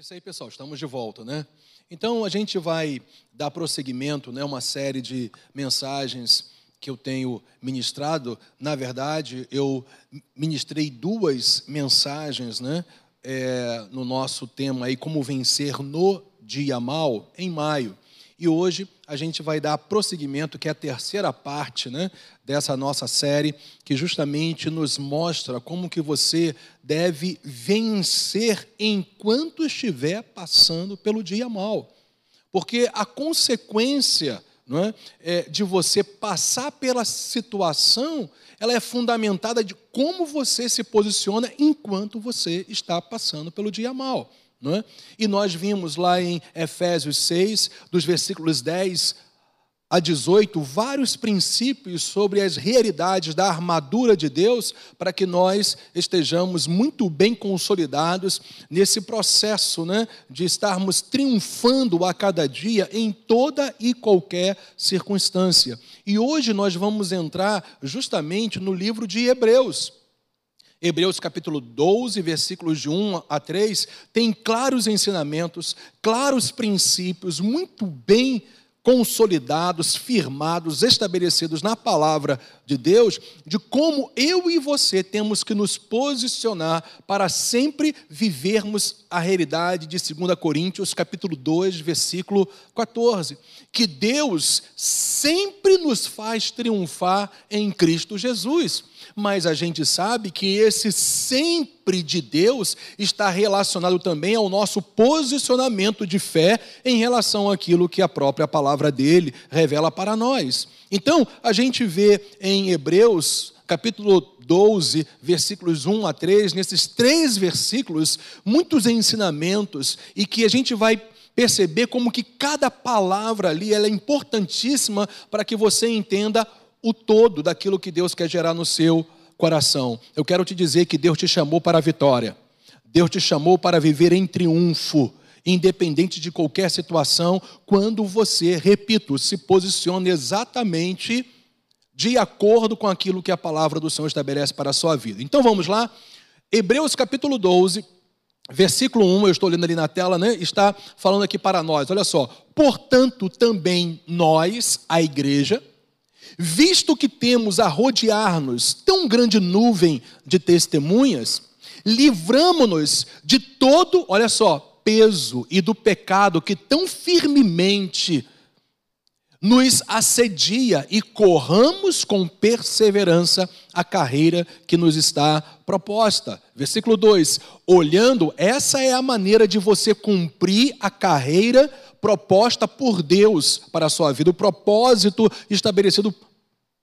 isso aí, pessoal, estamos de volta, né? Então a gente vai dar prosseguimento, né, uma série de mensagens que eu tenho ministrado. Na verdade, eu ministrei duas mensagens, né, é, no nosso tema aí como vencer no dia mal em maio. E hoje a gente vai dar prosseguimento, que é a terceira parte né, dessa nossa série, que justamente nos mostra como que você deve vencer enquanto estiver passando pelo dia mal. Porque a consequência não é, é, de você passar pela situação, ela é fundamentada de como você se posiciona enquanto você está passando pelo dia mal. É? E nós vimos lá em Efésios 6, dos versículos 10 a 18, vários princípios sobre as realidades da armadura de Deus, para que nós estejamos muito bem consolidados nesse processo né, de estarmos triunfando a cada dia em toda e qualquer circunstância. E hoje nós vamos entrar justamente no livro de Hebreus. Hebreus capítulo 12, versículos de 1 a 3, tem claros ensinamentos, claros princípios, muito bem consolidados, firmados, estabelecidos na palavra de Deus, de como eu e você temos que nos posicionar para sempre vivermos a realidade de 2 Coríntios, capítulo 2, versículo 14, que Deus sempre nos faz triunfar em Cristo Jesus mas a gente sabe que esse sempre de Deus está relacionado também ao nosso posicionamento de fé em relação àquilo que a própria palavra dele revela para nós. Então, a gente vê em Hebreus, capítulo 12, versículos 1 a 3, nesses três versículos, muitos ensinamentos e que a gente vai perceber como que cada palavra ali ela é importantíssima para que você entenda o todo daquilo que Deus quer gerar no seu coração. Eu quero te dizer que Deus te chamou para a vitória. Deus te chamou para viver em triunfo, independente de qualquer situação, quando você, repito, se posiciona exatamente de acordo com aquilo que a palavra do Senhor estabelece para a sua vida. Então vamos lá. Hebreus capítulo 12, versículo 1, eu estou lendo ali na tela, né? Está falando aqui para nós. Olha só. Portanto, também nós, a igreja, Visto que temos a rodear-nos tão grande nuvem de testemunhas, livramo-nos de todo, olha só, peso e do pecado que tão firmemente nos assedia e corramos com perseverança a carreira que nos está proposta. Versículo 2: Olhando, essa é a maneira de você cumprir a carreira proposta por Deus para a sua vida, o propósito estabelecido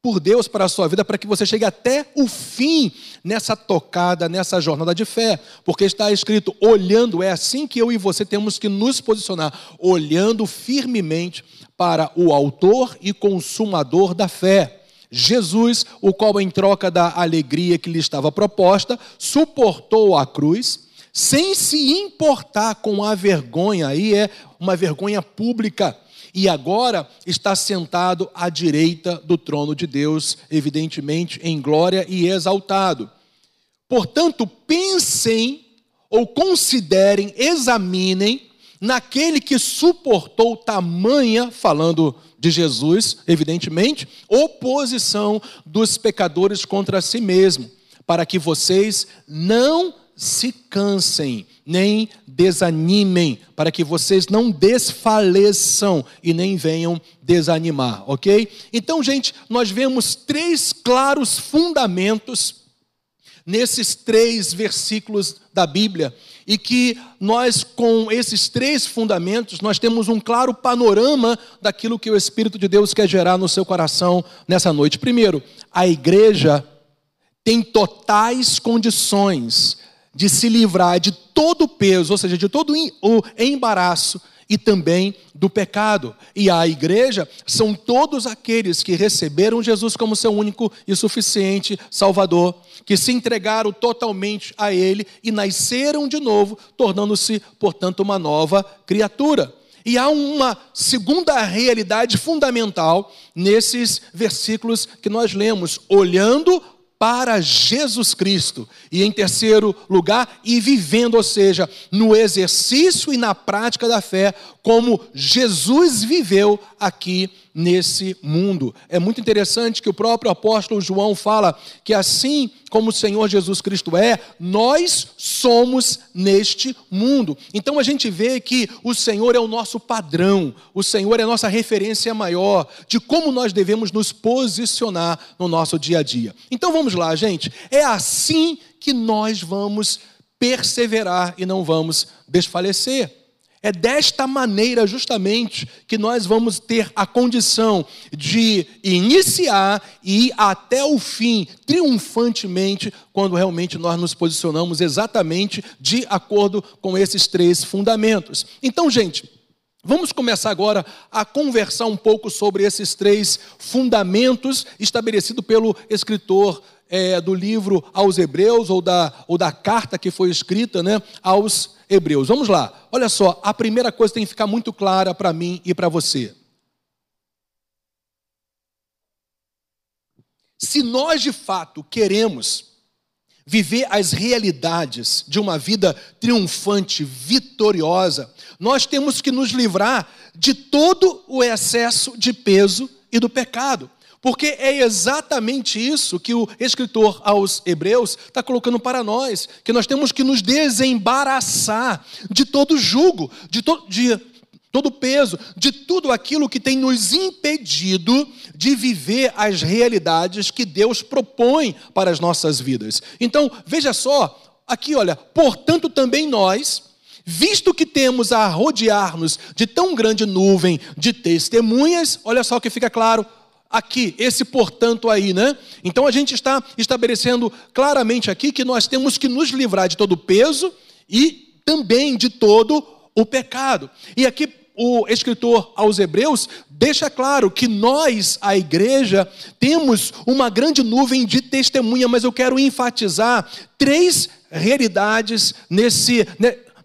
por Deus para a sua vida, para que você chegue até o fim nessa tocada, nessa jornada de fé, porque está escrito: olhando, é assim que eu e você temos que nos posicionar, olhando firmemente para o Autor e Consumador da fé. Jesus, o qual, em troca da alegria que lhe estava proposta, suportou a cruz sem se importar com a vergonha, aí é uma vergonha pública, e agora está sentado à direita do trono de Deus, evidentemente em glória e exaltado. Portanto, pensem ou considerem, examinem naquele que suportou tamanha, falando de Jesus, evidentemente, oposição dos pecadores contra si mesmo, para que vocês não se cansem, nem desanimem, para que vocês não desfaleçam e nem venham desanimar, ok? Então, gente, nós vemos três claros fundamentos nesses três versículos da Bíblia e que nós com esses três fundamentos nós temos um claro panorama daquilo que o Espírito de Deus quer gerar no seu coração nessa noite. Primeiro, a igreja tem totais condições de se livrar de todo o peso, ou seja, de todo o embaraço e também do pecado. E a igreja são todos aqueles que receberam Jesus como seu único e suficiente Salvador, que se entregaram totalmente a Ele e nasceram de novo, tornando-se, portanto, uma nova criatura. E há uma segunda realidade fundamental nesses versículos que nós lemos, olhando para Jesus Cristo. E em terceiro lugar, e vivendo, ou seja, no exercício e na prática da fé, como Jesus viveu aqui nesse mundo. É muito interessante que o próprio apóstolo João fala que assim como o Senhor Jesus Cristo é, nós somos neste mundo. Então a gente vê que o Senhor é o nosso padrão, o Senhor é a nossa referência maior de como nós devemos nos posicionar no nosso dia a dia. Então vamos lá, gente. É assim que nós vamos perseverar e não vamos desfalecer. É desta maneira, justamente, que nós vamos ter a condição de iniciar e ir até o fim, triunfantemente, quando realmente nós nos posicionamos exatamente de acordo com esses três fundamentos. Então, gente, Vamos começar agora a conversar um pouco sobre esses três fundamentos estabelecidos pelo escritor é, do livro aos Hebreus, ou da, ou da carta que foi escrita né, aos Hebreus. Vamos lá, olha só, a primeira coisa tem que ficar muito clara para mim e para você. Se nós de fato queremos viver as realidades de uma vida triunfante, vitoriosa, nós temos que nos livrar de todo o excesso de peso e do pecado. Porque é exatamente isso que o escritor aos Hebreus está colocando para nós, que nós temos que nos desembaraçar de todo jugo, de, to, de todo peso, de tudo aquilo que tem nos impedido de viver as realidades que Deus propõe para as nossas vidas. Então, veja só, aqui olha, portanto também nós, visto que temos a rodear-nos de tão grande nuvem de testemunhas, olha só que fica claro, aqui, esse portanto aí, né? Então a gente está estabelecendo claramente aqui que nós temos que nos livrar de todo o peso e também de todo o pecado. E aqui o escritor aos Hebreus deixa claro que nós, a igreja, temos uma grande nuvem de testemunha, mas eu quero enfatizar três realidades nesse,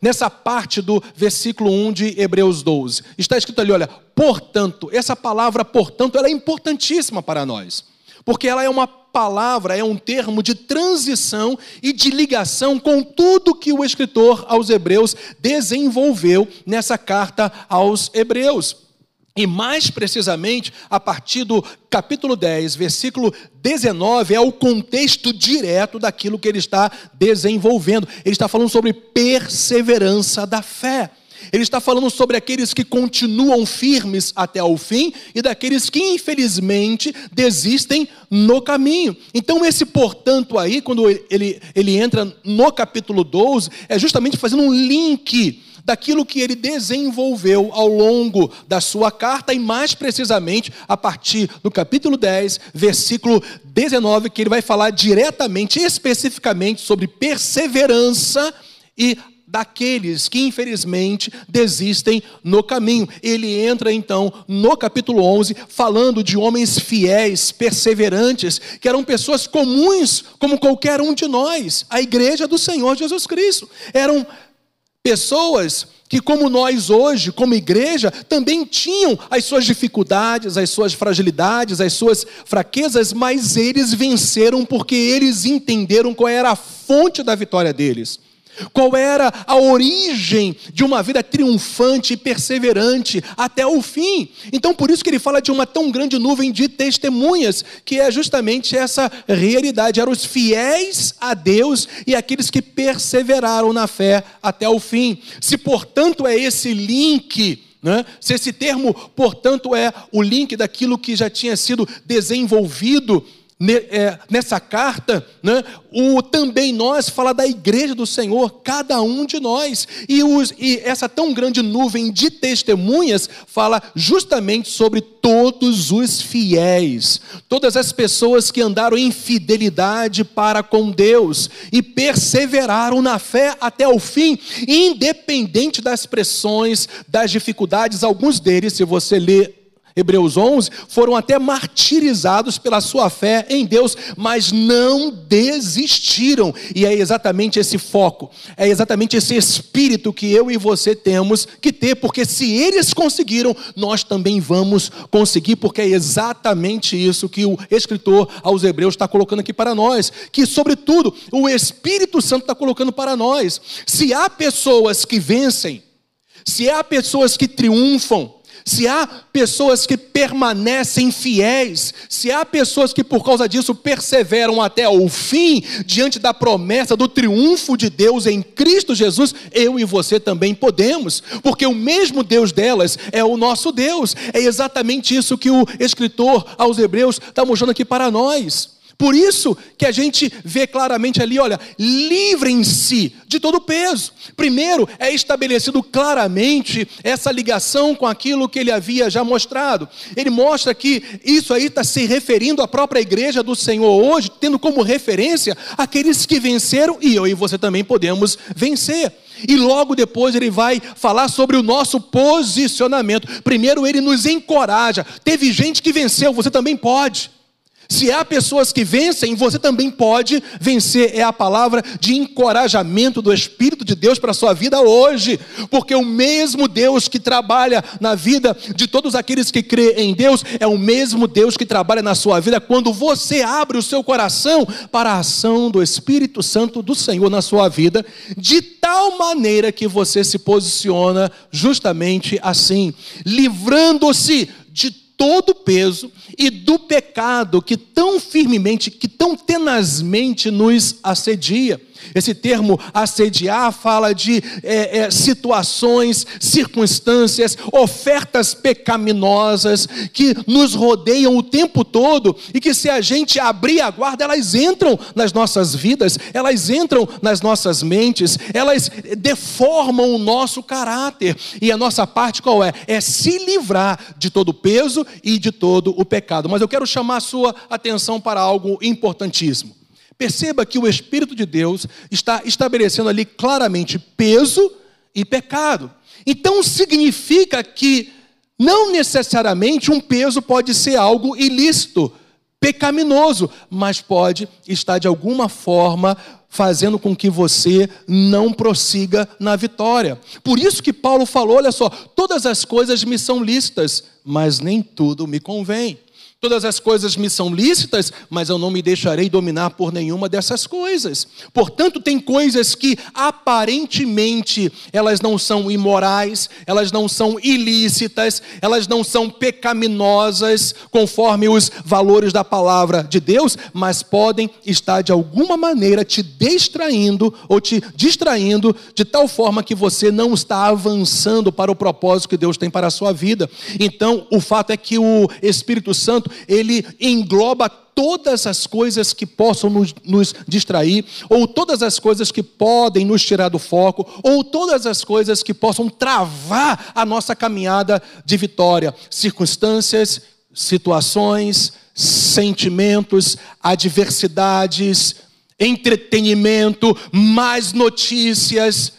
nessa parte do versículo 1 de Hebreus 12. Está escrito ali, olha, portanto, essa palavra portanto, ela é importantíssima para nós. Porque ela é uma palavra, é um termo de transição e de ligação com tudo que o escritor aos Hebreus desenvolveu nessa carta aos Hebreus. E mais precisamente, a partir do capítulo 10, versículo 19, é o contexto direto daquilo que ele está desenvolvendo. Ele está falando sobre perseverança da fé. Ele está falando sobre aqueles que continuam firmes até o fim e daqueles que, infelizmente, desistem no caminho. Então, esse portanto aí, quando ele, ele entra no capítulo 12, é justamente fazendo um link daquilo que ele desenvolveu ao longo da sua carta e mais precisamente a partir do capítulo 10, versículo 19, que ele vai falar diretamente, especificamente sobre perseverança e daqueles que infelizmente desistem no caminho. Ele entra então no capítulo 11 falando de homens fiéis, perseverantes, que eram pessoas comuns como qualquer um de nós, a igreja do Senhor Jesus Cristo. Eram Pessoas que, como nós hoje, como igreja, também tinham as suas dificuldades, as suas fragilidades, as suas fraquezas, mas eles venceram porque eles entenderam qual era a fonte da vitória deles. Qual era a origem de uma vida triunfante e perseverante até o fim? Então, por isso que ele fala de uma tão grande nuvem de testemunhas, que é justamente essa realidade. Eram os fiéis a Deus e aqueles que perseveraram na fé até o fim. Se, portanto, é esse link. Né? Se esse termo, portanto, é o link daquilo que já tinha sido desenvolvido nessa carta, né, o também nós fala da igreja do Senhor, cada um de nós. E, os, e essa tão grande nuvem de testemunhas fala justamente sobre todos os fiéis, todas as pessoas que andaram em fidelidade para com Deus e perseveraram na fé até o fim, independente das pressões, das dificuldades, alguns deles, se você ler Hebreus 11, foram até martirizados pela sua fé em Deus, mas não desistiram. E é exatamente esse foco, é exatamente esse espírito que eu e você temos que ter, porque se eles conseguiram, nós também vamos conseguir, porque é exatamente isso que o escritor aos Hebreus está colocando aqui para nós, que, sobretudo, o Espírito Santo está colocando para nós. Se há pessoas que vencem, se há pessoas que triunfam, se há pessoas que permanecem fiéis, se há pessoas que por causa disso perseveram até o fim, diante da promessa do triunfo de Deus em Cristo Jesus, eu e você também podemos, porque o mesmo Deus delas é o nosso Deus. É exatamente isso que o escritor aos Hebreus está mostrando aqui para nós. Por isso que a gente vê claramente ali, olha, livrem-se de todo peso. Primeiro, é estabelecido claramente essa ligação com aquilo que ele havia já mostrado. Ele mostra que isso aí está se referindo à própria igreja do Senhor hoje, tendo como referência aqueles que venceram, e eu e você também podemos vencer. E logo depois ele vai falar sobre o nosso posicionamento. Primeiro, ele nos encoraja. Teve gente que venceu, você também pode. Se há pessoas que vencem, você também pode vencer. É a palavra de encorajamento do Espírito de Deus para a sua vida hoje, porque o mesmo Deus que trabalha na vida de todos aqueles que crê em Deus é o mesmo Deus que trabalha na sua vida quando você abre o seu coração para a ação do Espírito Santo do Senhor na sua vida, de tal maneira que você se posiciona justamente assim, livrando-se todo o peso e do pecado que tão firmemente, que tão tenazmente nos assedia. Esse termo assediar fala de é, é, situações, circunstâncias, ofertas pecaminosas que nos rodeiam o tempo todo e que, se a gente abrir a guarda, elas entram nas nossas vidas, elas entram nas nossas mentes, elas deformam o nosso caráter. E a nossa parte qual é? É se livrar de todo o peso e de todo o pecado. Mas eu quero chamar a sua atenção para algo importantíssimo. Perceba que o Espírito de Deus está estabelecendo ali claramente peso e pecado. Então significa que não necessariamente um peso pode ser algo ilícito, pecaminoso, mas pode estar de alguma forma fazendo com que você não prossiga na vitória. Por isso que Paulo falou, olha só, todas as coisas me são lícitas, mas nem tudo me convém. Todas as coisas me são lícitas, mas eu não me deixarei dominar por nenhuma dessas coisas. Portanto, tem coisas que aparentemente elas não são imorais, elas não são ilícitas, elas não são pecaminosas, conforme os valores da palavra de Deus, mas podem estar de alguma maneira te distraindo ou te distraindo de tal forma que você não está avançando para o propósito que Deus tem para a sua vida. Então, o fato é que o Espírito Santo ele engloba todas as coisas que possam nos, nos, distrair, ou todas as coisas que podem nos tirar do foco, ou todas as coisas que possam travar a nossa caminhada de vitória. Circunstâncias, situações, sentimentos, adversidades, entretenimento, mais notícias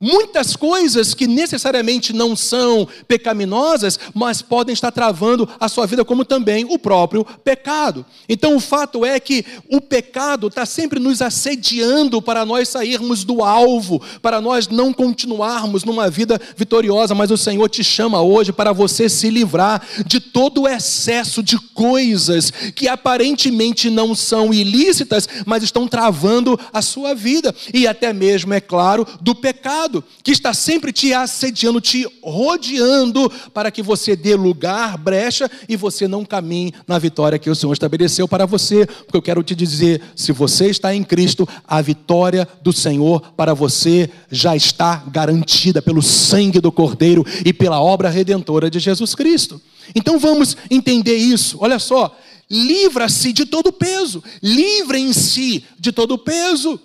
Muitas coisas que necessariamente não são pecaminosas, mas podem estar travando a sua vida, como também o próprio pecado. Então, o fato é que o pecado está sempre nos assediando para nós sairmos do alvo, para nós não continuarmos numa vida vitoriosa. Mas o Senhor te chama hoje para você se livrar de todo o excesso de coisas que aparentemente não são ilícitas, mas estão travando a sua vida, e até mesmo, é claro, do pecado pecado que está sempre te assediando, te rodeando, para que você dê lugar, brecha e você não caminhe na vitória que o Senhor estabeleceu para você. Porque eu quero te dizer: se você está em Cristo, a vitória do Senhor para você já está garantida pelo sangue do Cordeiro e pela obra redentora de Jesus Cristo. Então vamos entender isso. Olha só, livra-se de todo peso, livrem-se de todo peso.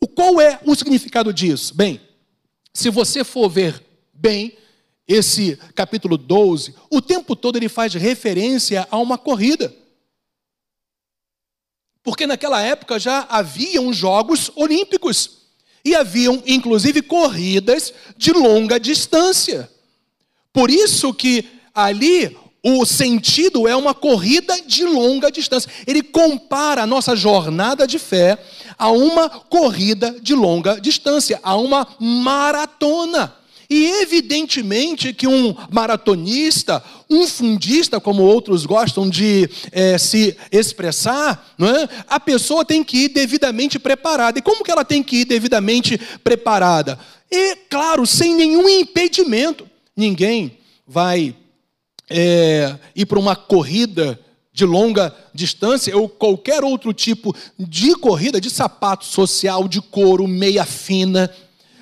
O qual é o significado disso? Bem, se você for ver bem esse capítulo 12, o tempo todo ele faz referência a uma corrida. Porque naquela época já haviam Jogos Olímpicos e haviam inclusive corridas de longa distância. Por isso que ali o sentido é uma corrida de longa distância. Ele compara a nossa jornada de fé a uma corrida de longa distância, a uma maratona. E evidentemente que um maratonista, um fundista, como outros gostam de é, se expressar, é? a pessoa tem que ir devidamente preparada. E como que ela tem que ir devidamente preparada? E, claro, sem nenhum impedimento. Ninguém vai é, ir para uma corrida de longa distância ou qualquer outro tipo de corrida, de sapato social, de couro, meia fina,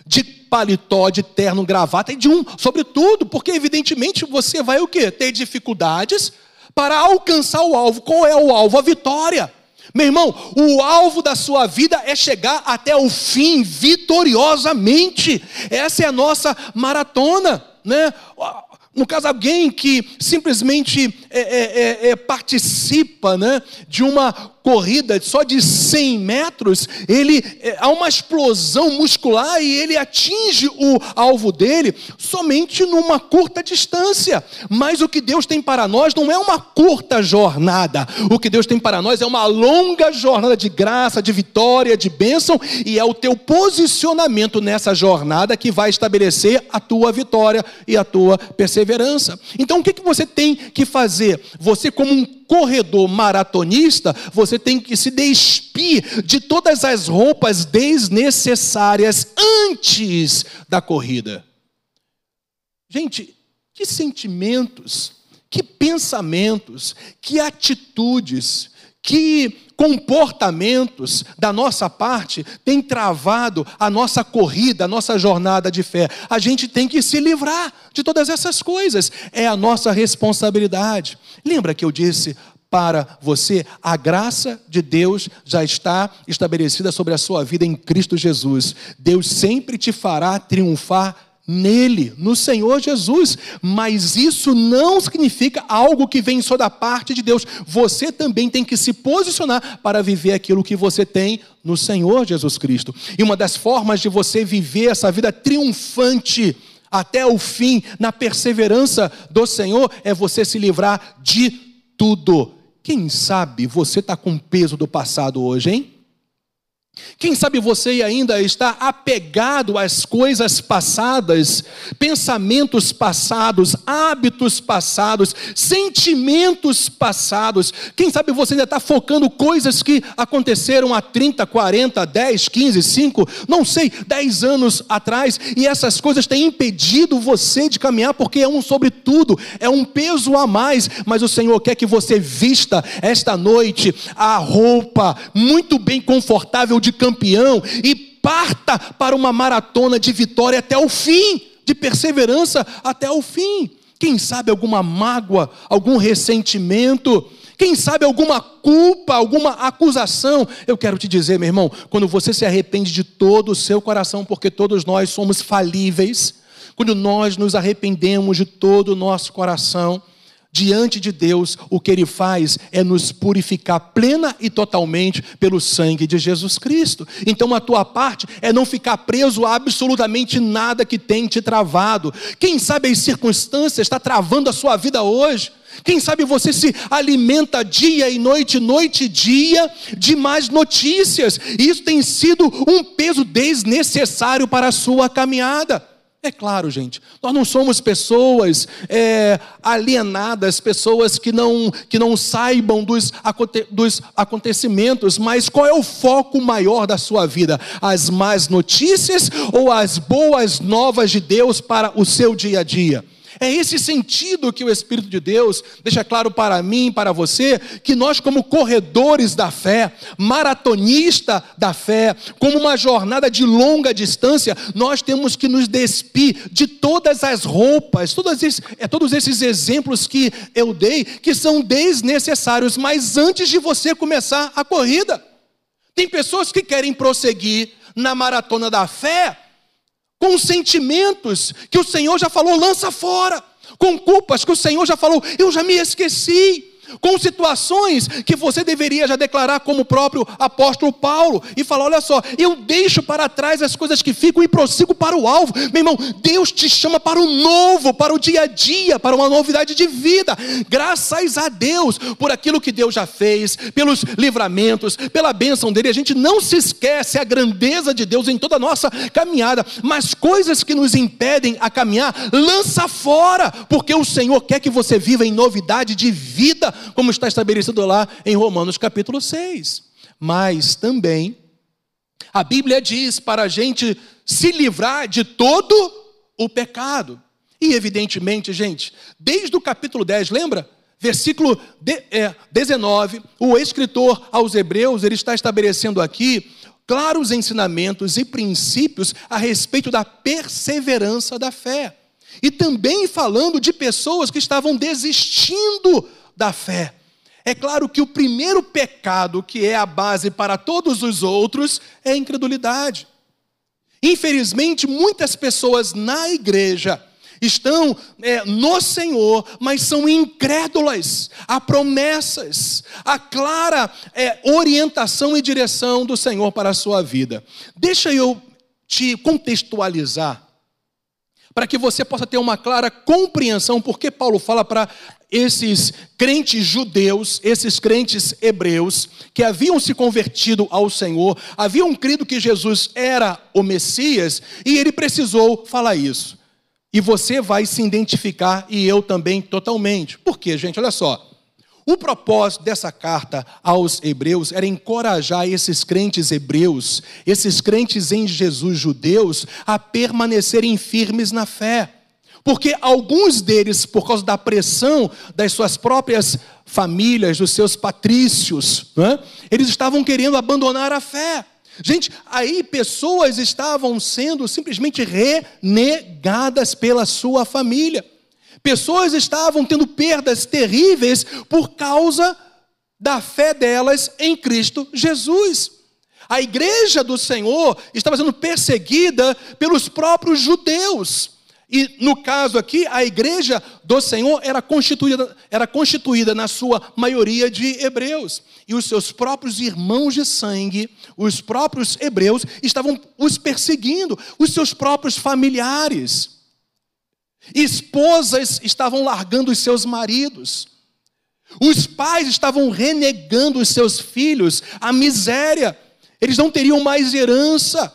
de paletó, de terno, gravata e de um, sobretudo, porque evidentemente você vai o quê? Ter dificuldades para alcançar o alvo. Qual é o alvo? A vitória. Meu irmão, o alvo da sua vida é chegar até o fim vitoriosamente. Essa é a nossa maratona, né? No caso, alguém que simplesmente é, é, é, é participa né, de uma corrida só de 100 metros, ele é, há uma explosão muscular e ele atinge o alvo dele somente numa curta distância. Mas o que Deus tem para nós não é uma curta jornada. O que Deus tem para nós é uma longa jornada de graça, de vitória, de bênção, e é o teu posicionamento nessa jornada que vai estabelecer a tua vitória e a tua perseverança. Então, o que você tem que fazer? Você, como um corredor maratonista, você tem que se despir de todas as roupas desnecessárias antes da corrida. Gente, que sentimentos, que pensamentos, que atitudes, que comportamentos da nossa parte têm travado a nossa corrida, a nossa jornada de fé. A gente tem que se livrar de todas essas coisas, é a nossa responsabilidade. Lembra que eu disse para você, a graça de Deus já está estabelecida sobre a sua vida em Cristo Jesus. Deus sempre te fará triunfar nele, no Senhor Jesus. Mas isso não significa algo que vem só da parte de Deus. Você também tem que se posicionar para viver aquilo que você tem no Senhor Jesus Cristo. E uma das formas de você viver essa vida triunfante até o fim, na perseverança do Senhor, é você se livrar de tudo. Quem sabe você está com peso do passado hoje, hein? Quem sabe você ainda está apegado às coisas passadas, pensamentos passados, hábitos passados, sentimentos passados. Quem sabe você ainda está focando coisas que aconteceram há 30, 40, 10, 15, 5, não sei, 10 anos atrás, e essas coisas têm impedido você de caminhar, porque é um sobretudo, é um peso a mais, mas o Senhor quer que você vista esta noite a roupa muito bem confortável de de campeão e parta para uma maratona de vitória até o fim, de perseverança até o fim. Quem sabe alguma mágoa, algum ressentimento, quem sabe alguma culpa, alguma acusação. Eu quero te dizer, meu irmão, quando você se arrepende de todo o seu coração, porque todos nós somos falíveis, quando nós nos arrependemos de todo o nosso coração, diante de Deus, o que Ele faz é nos purificar plena e totalmente pelo sangue de Jesus Cristo. Então, a tua parte é não ficar preso a absolutamente nada que tem te travado. Quem sabe as circunstâncias está travando a sua vida hoje. Quem sabe você se alimenta dia e noite, noite e dia, de más notícias. E isso tem sido um peso desnecessário para a sua caminhada. É claro, gente, nós não somos pessoas é, alienadas, pessoas que não, que não saibam dos, dos acontecimentos, mas qual é o foco maior da sua vida? As más notícias ou as boas novas de Deus para o seu dia a dia? É esse sentido que o Espírito de Deus deixa claro para mim, para você, que nós, como corredores da fé, maratonista da fé, como uma jornada de longa distância, nós temos que nos despir de todas as roupas, esses, é, todos esses exemplos que eu dei, que são desnecessários, mas antes de você começar a corrida. Tem pessoas que querem prosseguir na maratona da fé com sentimentos que o Senhor já falou, lança fora, com culpas que o Senhor já falou, eu já me esqueci. Com situações que você deveria já declarar como o próprio apóstolo Paulo e falar: olha só, eu deixo para trás as coisas que ficam e prossigo para o alvo. Meu irmão, Deus te chama para o novo, para o dia a dia, para uma novidade de vida. Graças a Deus por aquilo que Deus já fez, pelos livramentos, pela bênção dele. A gente não se esquece a grandeza de Deus em toda a nossa caminhada, mas coisas que nos impedem a caminhar, lança fora, porque o Senhor quer que você viva em novidade de vida como está estabelecido lá em Romanos capítulo 6. Mas também, a Bíblia diz para a gente se livrar de todo o pecado. E evidentemente, gente, desde o capítulo 10, lembra? Versículo de, é, 19, o escritor aos Hebreus, ele está estabelecendo aqui claros ensinamentos e princípios a respeito da perseverança da fé. E também falando de pessoas que estavam desistindo da fé. É claro que o primeiro pecado, que é a base para todos os outros, é a incredulidade. Infelizmente, muitas pessoas na igreja estão é, no Senhor, mas são incrédulas a promessas, a clara é, orientação e direção do Senhor para a sua vida. Deixa eu te contextualizar para que você possa ter uma clara compreensão, porque Paulo fala para esses crentes judeus, esses crentes hebreus, que haviam se convertido ao Senhor, haviam crido que Jesus era o Messias, e ele precisou falar isso. E você vai se identificar, e eu também totalmente. Por quê, gente? Olha só. O propósito dessa carta aos hebreus era encorajar esses crentes hebreus, esses crentes em Jesus judeus, a permanecerem firmes na fé. Porque alguns deles, por causa da pressão das suas próprias famílias, dos seus patrícios, né, eles estavam querendo abandonar a fé. Gente, aí pessoas estavam sendo simplesmente renegadas pela sua família. Pessoas estavam tendo perdas terríveis por causa da fé delas em Cristo Jesus. A igreja do Senhor estava sendo perseguida pelos próprios judeus. E no caso aqui, a igreja do Senhor era constituída, era constituída na sua maioria de hebreus. E os seus próprios irmãos de sangue, os próprios hebreus, estavam os perseguindo, os seus próprios familiares. Esposas estavam largando os seus maridos. Os pais estavam renegando os seus filhos à miséria. Eles não teriam mais herança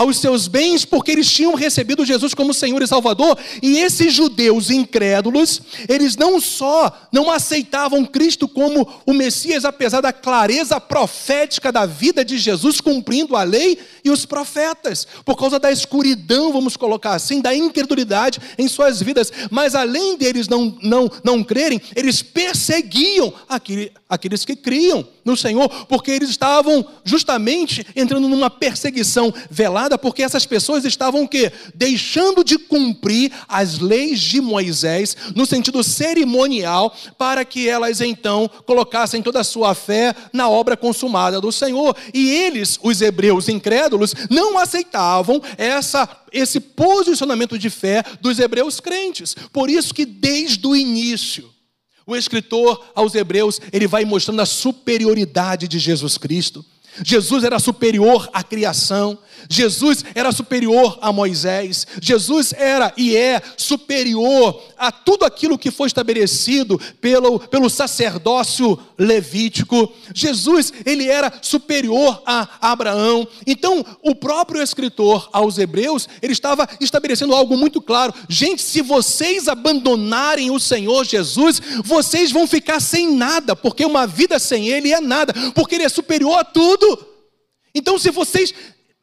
aos seus bens, porque eles tinham recebido Jesus como Senhor e Salvador, e esses judeus incrédulos, eles não só não aceitavam Cristo como o Messias, apesar da clareza profética da vida de Jesus cumprindo a lei e os profetas, por causa da escuridão, vamos colocar assim, da incredulidade em suas vidas, mas além deles não, não, não crerem, eles perseguiam aquele, aqueles que criam no Senhor, porque eles estavam justamente entrando numa perseguição velada, porque essas pessoas estavam o quê? Deixando de cumprir as leis de Moisés no sentido cerimonial, para que elas então colocassem toda a sua fé na obra consumada do Senhor. E eles, os hebreus incrédulos, não aceitavam essa esse posicionamento de fé dos hebreus crentes. Por isso que desde o início o escritor aos Hebreus, ele vai mostrando a superioridade de Jesus Cristo. Jesus era superior à criação, Jesus era superior a Moisés, Jesus era e é superior a tudo aquilo que foi estabelecido pelo, pelo sacerdócio levítico. Jesus, ele era superior a Abraão. Então, o próprio escritor aos Hebreus, ele estava estabelecendo algo muito claro: gente, se vocês abandonarem o Senhor Jesus, vocês vão ficar sem nada, porque uma vida sem Ele é nada, porque Ele é superior a tudo. Então, se vocês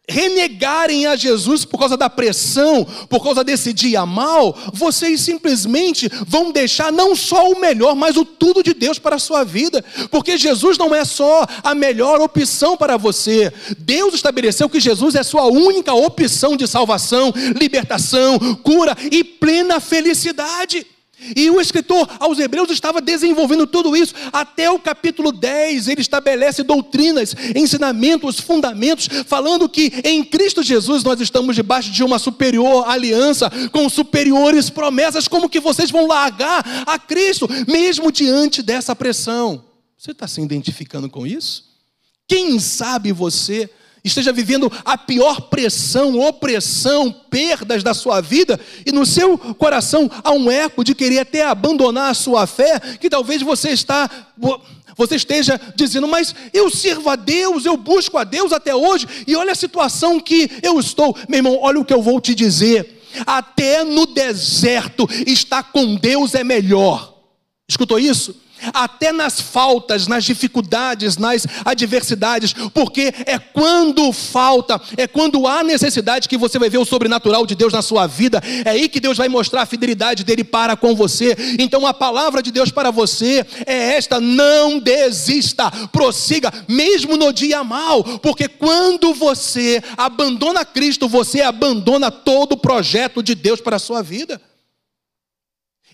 renegarem a Jesus por causa da pressão, por causa desse dia mal, vocês simplesmente vão deixar não só o melhor, mas o tudo de Deus para a sua vida, porque Jesus não é só a melhor opção para você. Deus estabeleceu que Jesus é sua única opção de salvação, libertação, cura e plena felicidade. E o escritor aos Hebreus estava desenvolvendo tudo isso. Até o capítulo 10, ele estabelece doutrinas, ensinamentos, fundamentos, falando que em Cristo Jesus nós estamos debaixo de uma superior aliança, com superiores promessas. Como que vocês vão largar a Cristo, mesmo diante dessa pressão? Você está se identificando com isso? Quem sabe você esteja vivendo a pior pressão, opressão, perdas da sua vida, e no seu coração há um eco de querer até abandonar a sua fé, que talvez você está você esteja dizendo, mas eu sirvo a Deus, eu busco a Deus até hoje, e olha a situação que eu estou. Meu irmão, olha o que eu vou te dizer. Até no deserto estar com Deus é melhor. Escutou isso? Até nas faltas, nas dificuldades, nas adversidades, porque é quando falta, é quando há necessidade que você vai ver o sobrenatural de Deus na sua vida, é aí que Deus vai mostrar a fidelidade dele para com você. Então a palavra de Deus para você é esta: não desista, prossiga, mesmo no dia mal, porque quando você abandona Cristo, você abandona todo o projeto de Deus para a sua vida.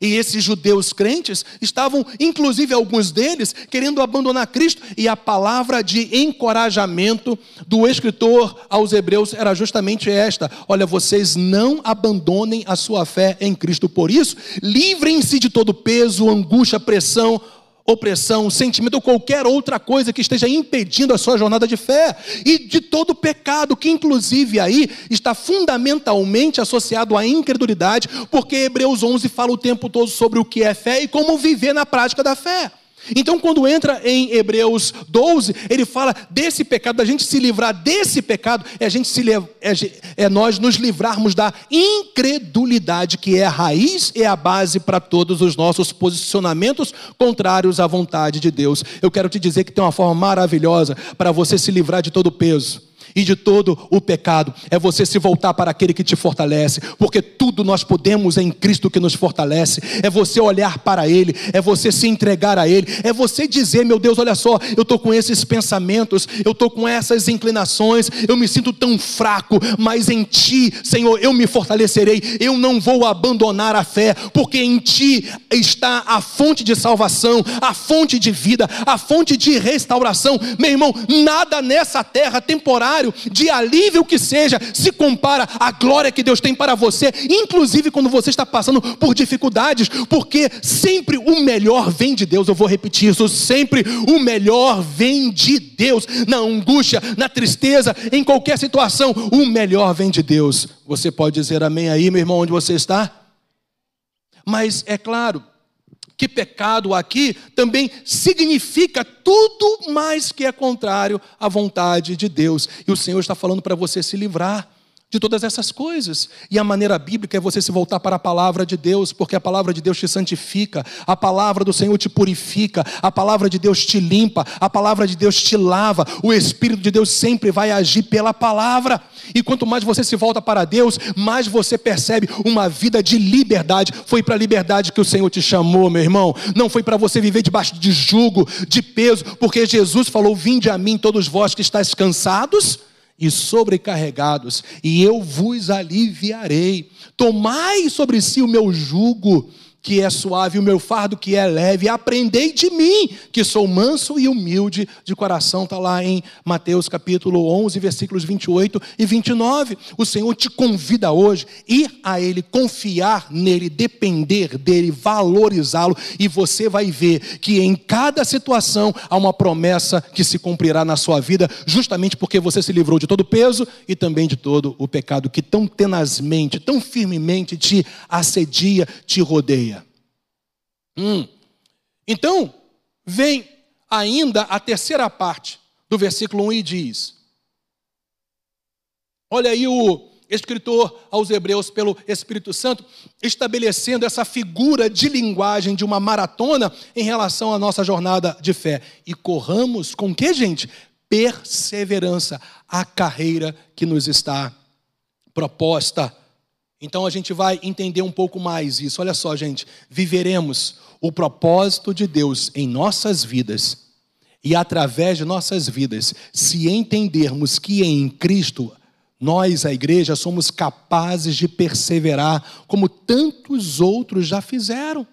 E esses judeus crentes estavam, inclusive alguns deles, querendo abandonar Cristo, e a palavra de encorajamento do escritor aos Hebreus era justamente esta: olha, vocês não abandonem a sua fé em Cristo, por isso, livrem-se de todo peso, angústia, pressão opressão, sentimento ou qualquer outra coisa que esteja impedindo a sua jornada de fé e de todo pecado, que inclusive aí está fundamentalmente associado à incredulidade, porque Hebreus 11 fala o tempo todo sobre o que é fé e como viver na prática da fé. Então, quando entra em Hebreus 12, ele fala desse pecado, da gente se livrar desse pecado, é a gente se é, é nós nos livrarmos da incredulidade, que é a raiz e a base para todos os nossos posicionamentos contrários à vontade de Deus. Eu quero te dizer que tem uma forma maravilhosa para você se livrar de todo o peso e de todo o pecado. É você se voltar para aquele que te fortalece, porque tudo nós podemos em Cristo que nos fortalece. É você olhar para Ele, é você se entregar a Ele, é você dizer: meu Deus, olha só, eu estou com esses pensamentos, eu estou com essas inclinações, eu me sinto tão fraco, mas em Ti, Senhor, eu me fortalecerei, eu não vou abandonar a fé, porque em Ti está a fonte de salvação, a fonte de vida, a fonte de restauração. Meu irmão, nada nessa terra temporária de alívio que seja, se compara à glória que Deus tem para você, inclusive quando você está passando por dificuldades, porque sempre o melhor vem de Deus. Eu vou repetir isso: sempre o melhor vem de Deus. Na angústia, na tristeza, em qualquer situação, o melhor vem de Deus. Você pode dizer amém aí, meu irmão, onde você está? Mas é claro, que pecado aqui também significa tudo mais que é contrário à vontade de Deus. E o Senhor está falando para você se livrar de todas essas coisas. E a maneira bíblica é você se voltar para a palavra de Deus, porque a palavra de Deus te santifica, a palavra do Senhor te purifica, a palavra de Deus te limpa, a palavra de Deus te lava. O Espírito de Deus sempre vai agir pela palavra. E quanto mais você se volta para Deus, mais você percebe uma vida de liberdade. Foi para a liberdade que o Senhor te chamou, meu irmão. Não foi para você viver debaixo de jugo, de peso, porque Jesus falou: Vinde a mim, todos vós que estáis cansados e sobrecarregados, e eu vos aliviarei. Tomai sobre si o meu jugo que é suave, o meu fardo que é leve. Aprendei de mim, que sou manso e humilde de coração. Está lá em Mateus capítulo 11, versículos 28 e 29. O Senhor te convida hoje ir a Ele, confiar nele, depender dele, valorizá-lo. E você vai ver que em cada situação há uma promessa que se cumprirá na sua vida, justamente porque você se livrou de todo o peso e também de todo o pecado que tão tenazmente, tão firmemente te assedia, te rodeia. Hum. Então, vem ainda a terceira parte do versículo 1 e diz: Olha aí o escritor aos Hebreus pelo Espírito Santo estabelecendo essa figura de linguagem de uma maratona em relação à nossa jornada de fé. E corramos com que, gente? Perseverança, a carreira que nos está proposta. Então a gente vai entender um pouco mais isso. Olha só, gente, viveremos o propósito de Deus em nossas vidas e através de nossas vidas, se entendermos que em Cristo nós, a igreja, somos capazes de perseverar como tantos outros já fizeram.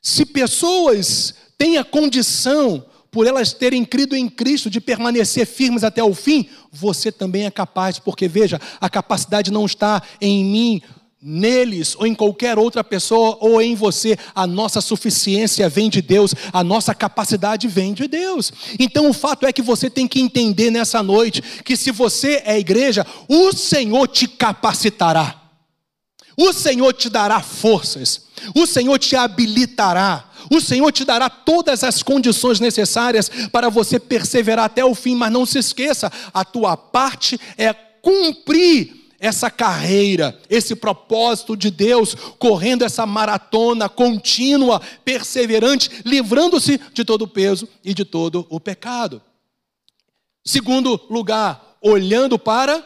Se pessoas têm a condição, por elas terem crido em Cristo, de permanecer firmes até o fim, você também é capaz, porque veja, a capacidade não está em mim neles ou em qualquer outra pessoa ou em você. A nossa suficiência vem de Deus, a nossa capacidade vem de Deus. Então o fato é que você tem que entender nessa noite que se você é igreja, o Senhor te capacitará. O Senhor te dará forças. O Senhor te habilitará. O Senhor te dará todas as condições necessárias para você perseverar até o fim, mas não se esqueça, a tua parte é cumprir essa carreira, esse propósito de Deus, correndo essa maratona contínua, perseverante, livrando-se de todo o peso e de todo o pecado. Segundo lugar, olhando para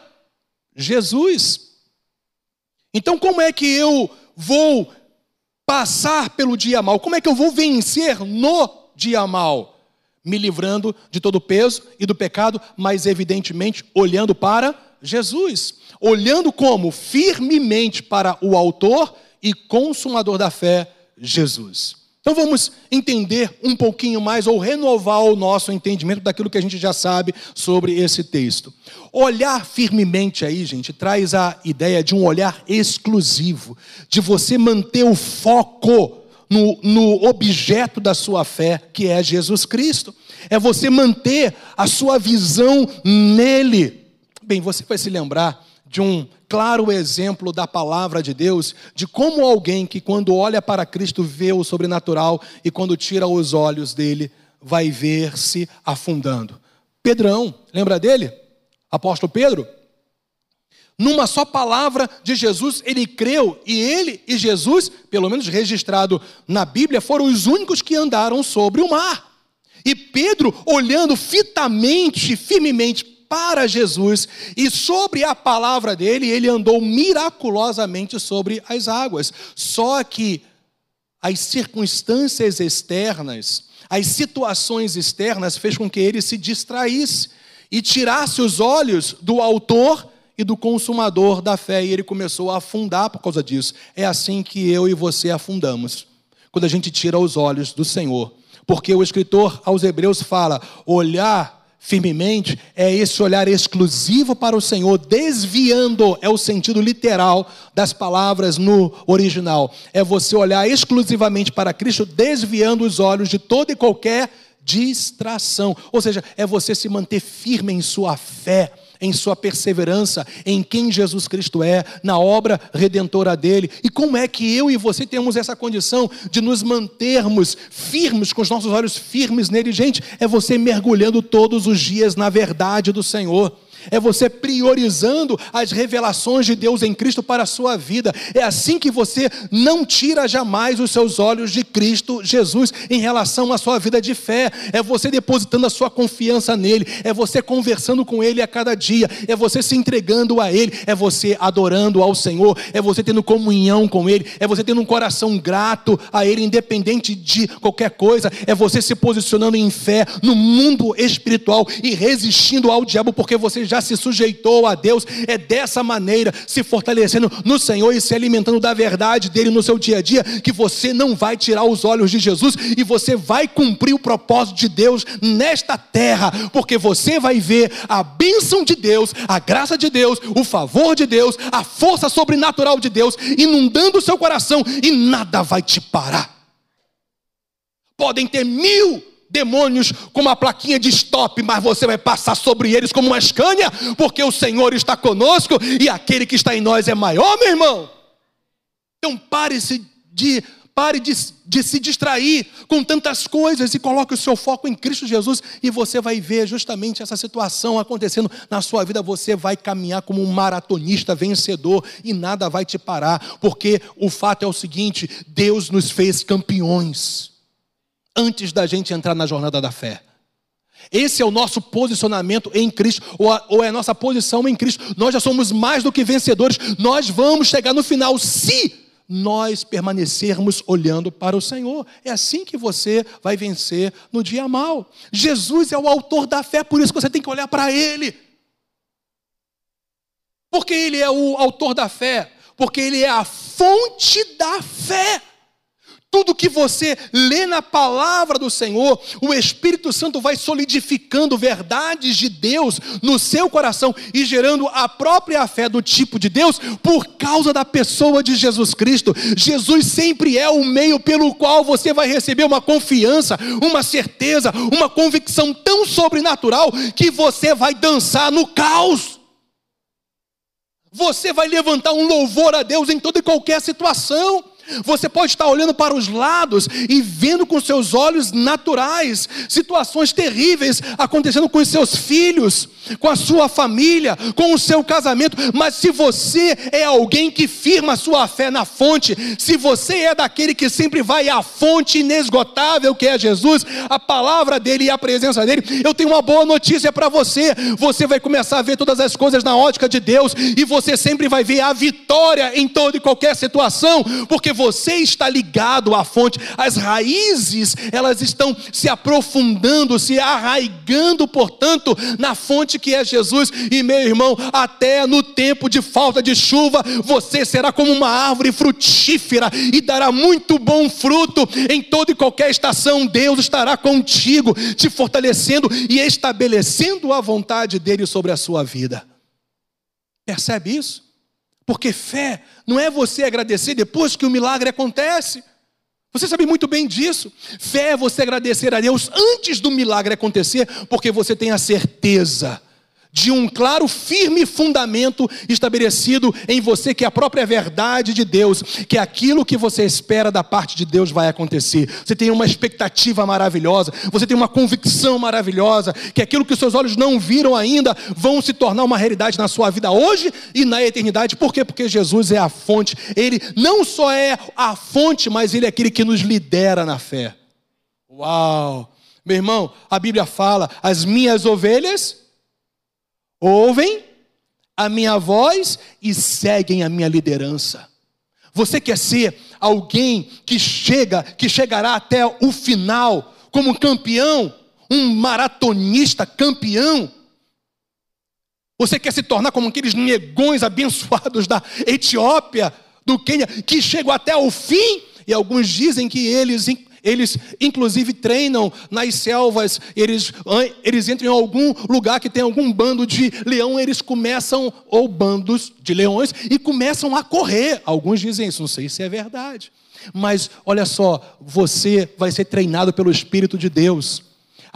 Jesus. Então, como é que eu vou passar pelo dia mal? Como é que eu vou vencer no dia mal? Me livrando de todo o peso e do pecado, mas evidentemente olhando para Jesus, olhando como firmemente para o autor e consumador da fé, Jesus. Então vamos entender um pouquinho mais ou renovar o nosso entendimento daquilo que a gente já sabe sobre esse texto. Olhar firmemente aí, gente, traz a ideia de um olhar exclusivo, de você manter o foco no, no objeto da sua fé, que é Jesus Cristo. É você manter a sua visão nele. Bem, você vai se lembrar de um claro exemplo da palavra de Deus, de como alguém que, quando olha para Cristo, vê o sobrenatural e, quando tira os olhos dele, vai ver-se afundando. Pedrão, lembra dele? Apóstolo Pedro? Numa só palavra de Jesus, ele creu, e ele e Jesus, pelo menos registrado na Bíblia, foram os únicos que andaram sobre o mar. E Pedro, olhando fitamente, firmemente para Jesus e sobre a palavra dele, ele andou miraculosamente sobre as águas. Só que as circunstâncias externas, as situações externas fez com que ele se distraísse e tirasse os olhos do autor e do consumador da fé e ele começou a afundar por causa disso. É assim que eu e você afundamos. Quando a gente tira os olhos do Senhor. Porque o escritor aos Hebreus fala: olhar firmemente é esse olhar exclusivo para o Senhor, desviando, é o sentido literal das palavras no original. É você olhar exclusivamente para Cristo, desviando os olhos de toda e qualquer distração. Ou seja, é você se manter firme em sua fé em sua perseverança, em quem Jesus Cristo é, na obra redentora dele. E como é que eu e você temos essa condição de nos mantermos firmes, com os nossos olhos firmes nele? Gente, é você mergulhando todos os dias na verdade do Senhor é você priorizando as revelações de Deus em Cristo para a sua vida. É assim que você não tira jamais os seus olhos de Cristo Jesus em relação à sua vida de fé. É você depositando a sua confiança nele, é você conversando com ele a cada dia, é você se entregando a ele, é você adorando ao Senhor, é você tendo comunhão com ele, é você tendo um coração grato a ele, independente de qualquer coisa, é você se posicionando em fé no mundo espiritual e resistindo ao diabo, porque você já já se sujeitou a Deus, é dessa maneira, se fortalecendo no Senhor e se alimentando da verdade dele no seu dia a dia, que você não vai tirar os olhos de Jesus e você vai cumprir o propósito de Deus nesta terra, porque você vai ver a bênção de Deus, a graça de Deus, o favor de Deus, a força sobrenatural de Deus inundando o seu coração e nada vai te parar. Podem ter mil demônios com uma plaquinha de stop, mas você vai passar sobre eles como uma escânia, porque o Senhor está conosco e aquele que está em nós é maior, meu irmão. Então pare-se de pare de, de, se distrair com tantas coisas e coloque o seu foco em Cristo Jesus e você vai ver justamente essa situação acontecendo na sua vida. Você vai caminhar como um maratonista vencedor e nada vai te parar, porque o fato é o seguinte: Deus nos fez campeões antes da gente entrar na jornada da fé. Esse é o nosso posicionamento em Cristo, ou, a, ou é a nossa posição em Cristo. Nós já somos mais do que vencedores, nós vamos chegar no final se nós permanecermos olhando para o Senhor. É assim que você vai vencer no dia mal. Jesus é o autor da fé, por isso que você tem que olhar para Ele. Porque ele é o autor da fé, porque ele é a fonte da fé. Tudo que você lê na palavra do Senhor, o Espírito Santo vai solidificando verdades de Deus no seu coração e gerando a própria fé do tipo de Deus por causa da pessoa de Jesus Cristo. Jesus sempre é o meio pelo qual você vai receber uma confiança, uma certeza, uma convicção tão sobrenatural que você vai dançar no caos. Você vai levantar um louvor a Deus em toda e qualquer situação. Você pode estar olhando para os lados e vendo com seus olhos naturais situações terríveis acontecendo com os seus filhos, com a sua família, com o seu casamento, mas se você é alguém que firma sua fé na fonte, se você é daquele que sempre vai à fonte inesgotável que é Jesus, a palavra dele e a presença dele, eu tenho uma boa notícia para você. Você vai começar a ver todas as coisas na ótica de Deus e você sempre vai ver a vitória em toda e qualquer situação, porque você está ligado à fonte. As raízes, elas estão se aprofundando, se arraigando, portanto, na fonte que é Jesus, e meu irmão, até no tempo de falta de chuva, você será como uma árvore frutífera e dará muito bom fruto em toda e qualquer estação. Deus estará contigo, te fortalecendo e estabelecendo a vontade dele sobre a sua vida. Percebe isso? Porque fé não é você agradecer depois que o milagre acontece. Você sabe muito bem disso. Fé é você agradecer a Deus antes do milagre acontecer, porque você tem a certeza de um claro, firme fundamento estabelecido em você, que é a própria verdade de Deus, que aquilo que você espera da parte de Deus vai acontecer. Você tem uma expectativa maravilhosa, você tem uma convicção maravilhosa, que aquilo que seus olhos não viram ainda vão se tornar uma realidade na sua vida hoje e na eternidade. Por quê? Porque Jesus é a fonte. Ele não só é a fonte, mas ele é aquele que nos lidera na fé. Uau! Meu irmão, a Bíblia fala: as minhas ovelhas ouvem a minha voz e seguem a minha liderança. Você quer ser alguém que chega, que chegará até o final como campeão, um maratonista campeão? Você quer se tornar como aqueles negões abençoados da Etiópia, do Quênia, que chegam até o fim? E alguns dizem que eles eles, inclusive, treinam nas selvas. Eles, eles entram em algum lugar que tem algum bando de leão. Eles começam, ou bandos de leões, e começam a correr. Alguns dizem isso, não sei se é verdade. Mas olha só, você vai ser treinado pelo Espírito de Deus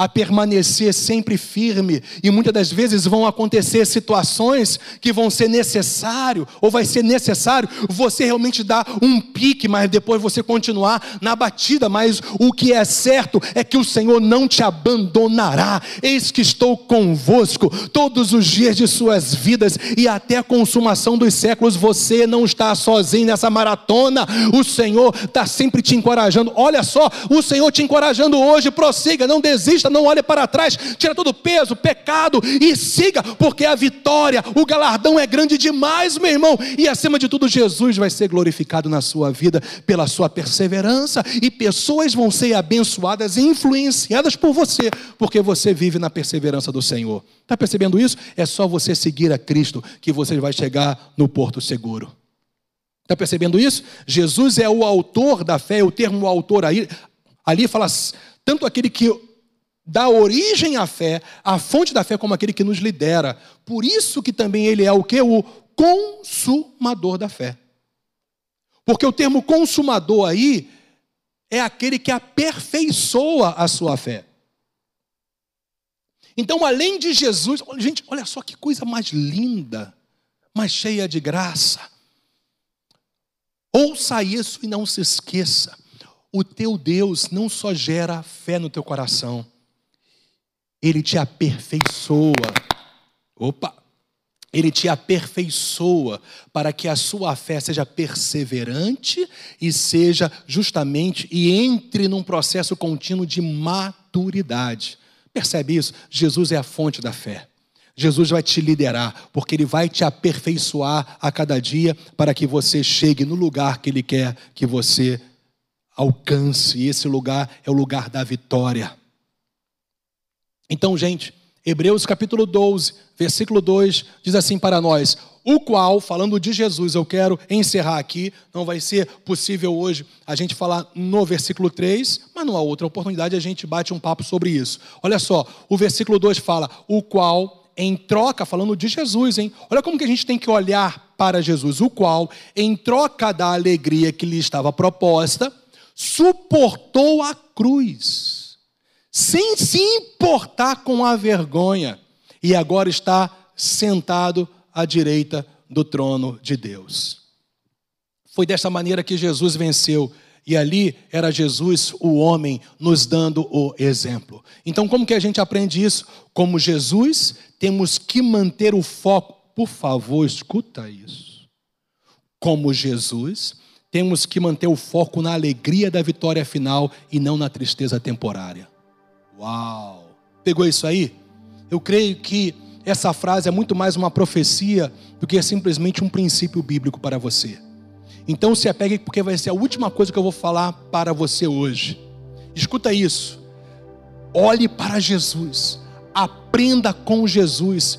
a permanecer sempre firme, e muitas das vezes vão acontecer situações que vão ser necessário, ou vai ser necessário você realmente dar um pique, mas depois você continuar na batida. Mas o que é certo é que o Senhor não te abandonará. Eis que estou convosco todos os dias de suas vidas e até a consumação dos séculos. Você não está sozinho nessa maratona. O Senhor está sempre te encorajando. Olha só, o Senhor te encorajando hoje. Prossiga, não desista não olhe para trás, tira todo o peso, pecado e siga, porque a vitória, o galardão é grande demais, meu irmão. E acima de tudo, Jesus vai ser glorificado na sua vida pela sua perseverança e pessoas vão ser abençoadas e influenciadas por você, porque você vive na perseverança do Senhor. Está percebendo isso? É só você seguir a Cristo que você vai chegar no porto seguro. Está percebendo isso? Jesus é o autor da fé, o termo autor aí, ali fala tanto aquele que dá origem à fé, a fonte da fé como aquele que nos lidera. Por isso que também ele é o que? O consumador da fé. Porque o termo consumador aí é aquele que aperfeiçoa a sua fé. Então, além de Jesus, gente, olha só que coisa mais linda, mais cheia de graça. Ouça isso e não se esqueça. O teu Deus não só gera fé no teu coração, ele te aperfeiçoa. Opa! Ele te aperfeiçoa para que a sua fé seja perseverante e seja justamente e entre num processo contínuo de maturidade. Percebe isso? Jesus é a fonte da fé. Jesus vai te liderar, porque Ele vai te aperfeiçoar a cada dia para que você chegue no lugar que Ele quer que você alcance. E esse lugar é o lugar da vitória. Então, gente, Hebreus capítulo 12, versículo 2 diz assim para nós: o qual, falando de Jesus, eu quero encerrar aqui, não vai ser possível hoje a gente falar no versículo 3, mas numa outra oportunidade a gente bate um papo sobre isso. Olha só, o versículo 2 fala, o qual, em troca, falando de Jesus, hein? Olha como que a gente tem que olhar para Jesus, o qual, em troca da alegria que lhe estava proposta, suportou a cruz, sem se importar com a vergonha, e agora está sentado à direita do trono de Deus. Foi dessa maneira que Jesus venceu. E ali era Jesus, o homem, nos dando o exemplo. Então, como que a gente aprende isso? Como Jesus, temos que manter o foco. Por favor, escuta isso. Como Jesus, temos que manter o foco na alegria da vitória final e não na tristeza temporária. Uau! Pegou isso aí? Eu creio que essa frase é muito mais uma profecia do que simplesmente um princípio bíblico para você. Então se apegue, porque vai ser a última coisa que eu vou falar para você hoje. Escuta isso. Olhe para Jesus. Aprenda com Jesus.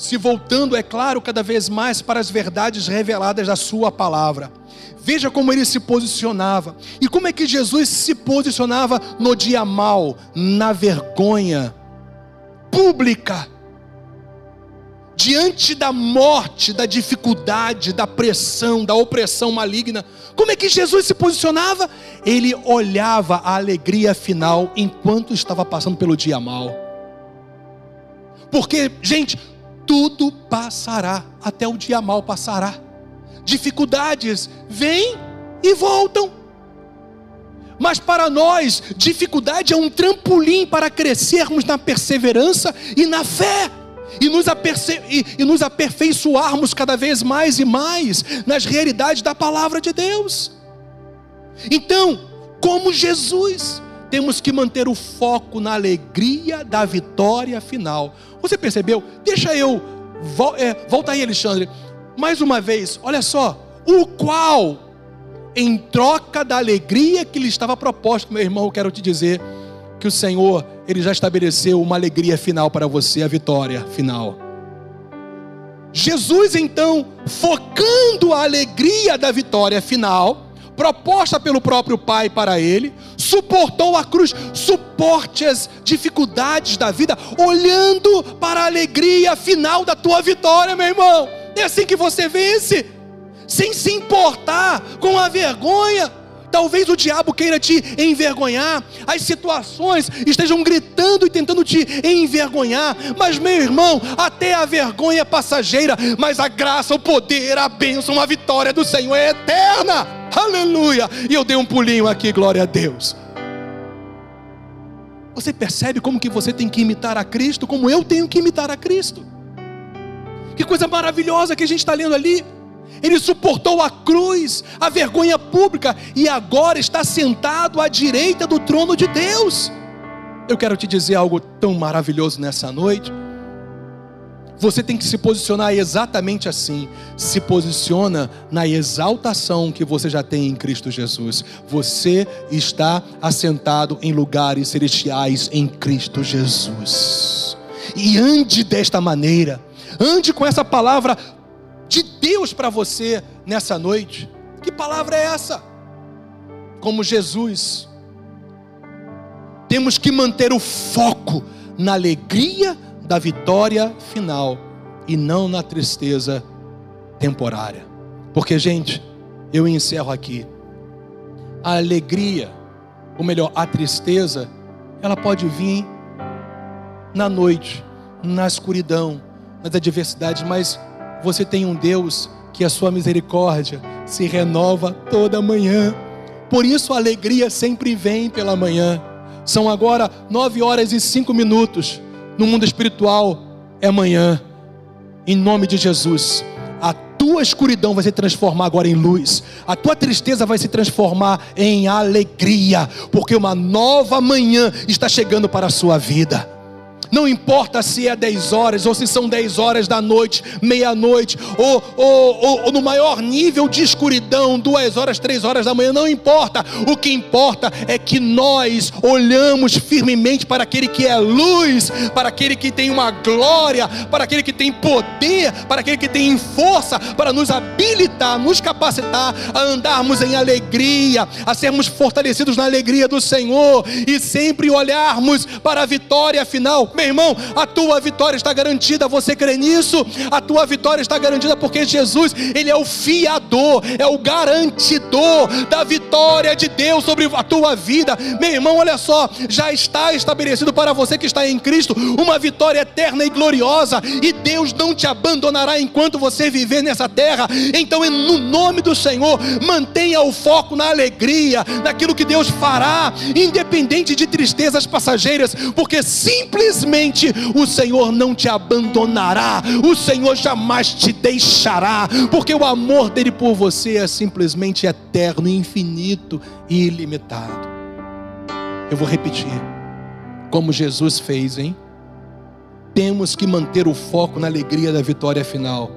Se voltando, é claro, cada vez mais para as verdades reveladas da Sua palavra. Veja como ele se posicionava. E como é que Jesus se posicionava no dia mal, na vergonha pública diante da morte, da dificuldade, da pressão, da opressão maligna, como é que Jesus se posicionava? Ele olhava a alegria final enquanto estava passando pelo dia mal. Porque, gente, tudo passará, até o dia mal passará. Dificuldades vêm e voltam. Mas para nós, dificuldade é um trampolim para crescermos na perseverança e na fé e nos, e, e nos aperfeiçoarmos cada vez mais e mais nas realidades da palavra de Deus. Então, como Jesus, temos que manter o foco na alegria da vitória final. Você percebeu? Deixa eu. Vol, é, volta aí, Alexandre. Mais uma vez, olha só. O qual, em troca da alegria que lhe estava proposta, meu irmão, quero te dizer que o Senhor, Ele já estabeleceu uma alegria final para você, a vitória final. Jesus, então, focando a alegria da vitória final, proposta pelo próprio Pai para ele, suportou a cruz, suporte as dificuldades da vida, olhando para a alegria final da tua vitória, meu irmão. É assim que você vence, sem se importar com a vergonha Talvez o diabo queira te envergonhar, as situações estejam gritando e tentando te envergonhar, mas meu irmão, até a vergonha é passageira, mas a graça, o poder, a bênção, a vitória do Senhor é eterna. Aleluia! E eu dei um pulinho aqui, glória a Deus. Você percebe como que você tem que imitar a Cristo, como eu tenho que imitar a Cristo? Que coisa maravilhosa que a gente está lendo ali ele suportou a cruz, a vergonha pública e agora está sentado à direita do trono de Deus. Eu quero te dizer algo tão maravilhoso nessa noite. Você tem que se posicionar exatamente assim. Se posiciona na exaltação que você já tem em Cristo Jesus. Você está assentado em lugares celestiais em Cristo Jesus. E ande desta maneira. Ande com essa palavra de Deus para você nessa noite. Que palavra é essa? Como Jesus, temos que manter o foco na alegria da vitória final e não na tristeza temporária. Porque, gente, eu encerro aqui. A alegria, ou melhor, a tristeza, ela pode vir na noite, na escuridão, nas adversidades, mas você tem um Deus que a sua misericórdia se renova toda manhã. Por isso a alegria sempre vem pela manhã. São agora nove horas e cinco minutos. No mundo espiritual é amanhã. Em nome de Jesus. A tua escuridão vai se transformar agora em luz. A tua tristeza vai se transformar em alegria. Porque uma nova manhã está chegando para a sua vida. Não importa se é 10 horas, ou se são 10 horas da noite, meia-noite, ou, ou, ou, ou, no maior nível de escuridão, 2 horas, 3 horas da manhã, não importa. O que importa é que nós olhamos firmemente para aquele que é luz, para aquele que tem uma glória, para aquele que tem poder, para aquele que tem força, para nos habilitar, nos capacitar a andarmos em alegria, a sermos fortalecidos na alegria do Senhor e sempre olharmos para a vitória final meu irmão, a tua vitória está garantida. Você crê nisso? A tua vitória está garantida porque Jesus, Ele é o fiador, é o garantidor da vitória de Deus sobre a tua vida. Meu irmão, olha só, já está estabelecido para você que está em Cristo uma vitória eterna e gloriosa, e Deus não te abandonará enquanto você viver nessa terra. Então, no nome do Senhor, mantenha o foco na alegria, naquilo que Deus fará, independente de tristezas passageiras, porque simplesmente simplesmente o Senhor não te abandonará, o Senhor jamais te deixará, porque o amor dele por você é simplesmente eterno, infinito e ilimitado. Eu vou repetir, como Jesus fez, hein? Temos que manter o foco na alegria da vitória final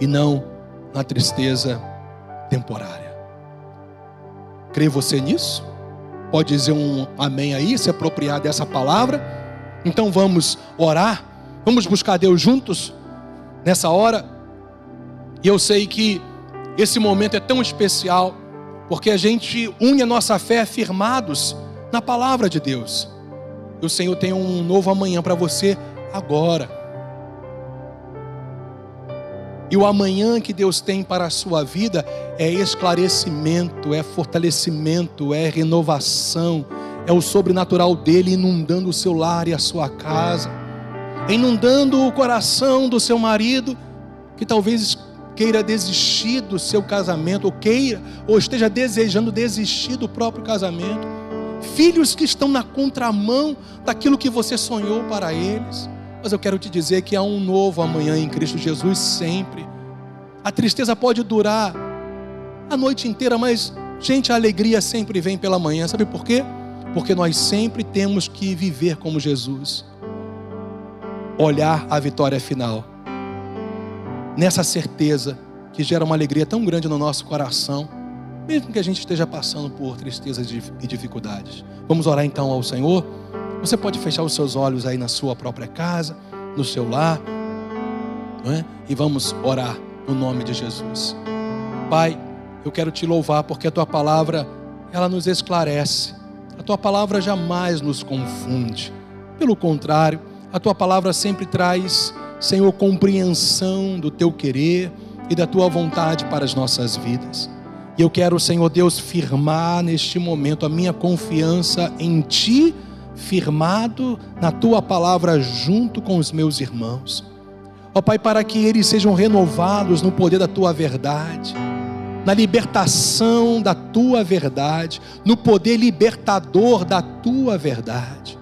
e não na tristeza temporária. Crê você nisso? Pode dizer um amém aí, se apropriar dessa palavra? Então vamos orar, vamos buscar Deus juntos nessa hora. E eu sei que esse momento é tão especial, porque a gente une a nossa fé firmados na palavra de Deus. E o Senhor tem um novo amanhã para você agora. E o amanhã que Deus tem para a sua vida é esclarecimento, é fortalecimento, é renovação é o sobrenatural dele inundando o seu lar e a sua casa, inundando o coração do seu marido, que talvez queira desistir do seu casamento, ou queira, ou esteja desejando desistir do próprio casamento. Filhos que estão na contramão daquilo que você sonhou para eles. Mas eu quero te dizer que há um novo amanhã em Cristo Jesus sempre. A tristeza pode durar a noite inteira, mas, gente, a alegria sempre vem pela manhã. Sabe por quê? Porque nós sempre temos que viver como Jesus, olhar a vitória final, nessa certeza que gera uma alegria tão grande no nosso coração, mesmo que a gente esteja passando por tristezas e dificuldades. Vamos orar então ao Senhor. Você pode fechar os seus olhos aí na sua própria casa, no seu lar, não é? e vamos orar no nome de Jesus. Pai, eu quero te louvar porque a tua palavra ela nos esclarece a tua palavra jamais nos confunde. Pelo contrário, a tua palavra sempre traz, Senhor, compreensão do teu querer e da tua vontade para as nossas vidas. E eu quero, Senhor Deus, firmar neste momento a minha confiança em Ti, firmado na Tua palavra junto com os meus irmãos. Ó Pai, para que eles sejam renovados no poder da Tua verdade na libertação da tua verdade, no poder libertador da tua verdade.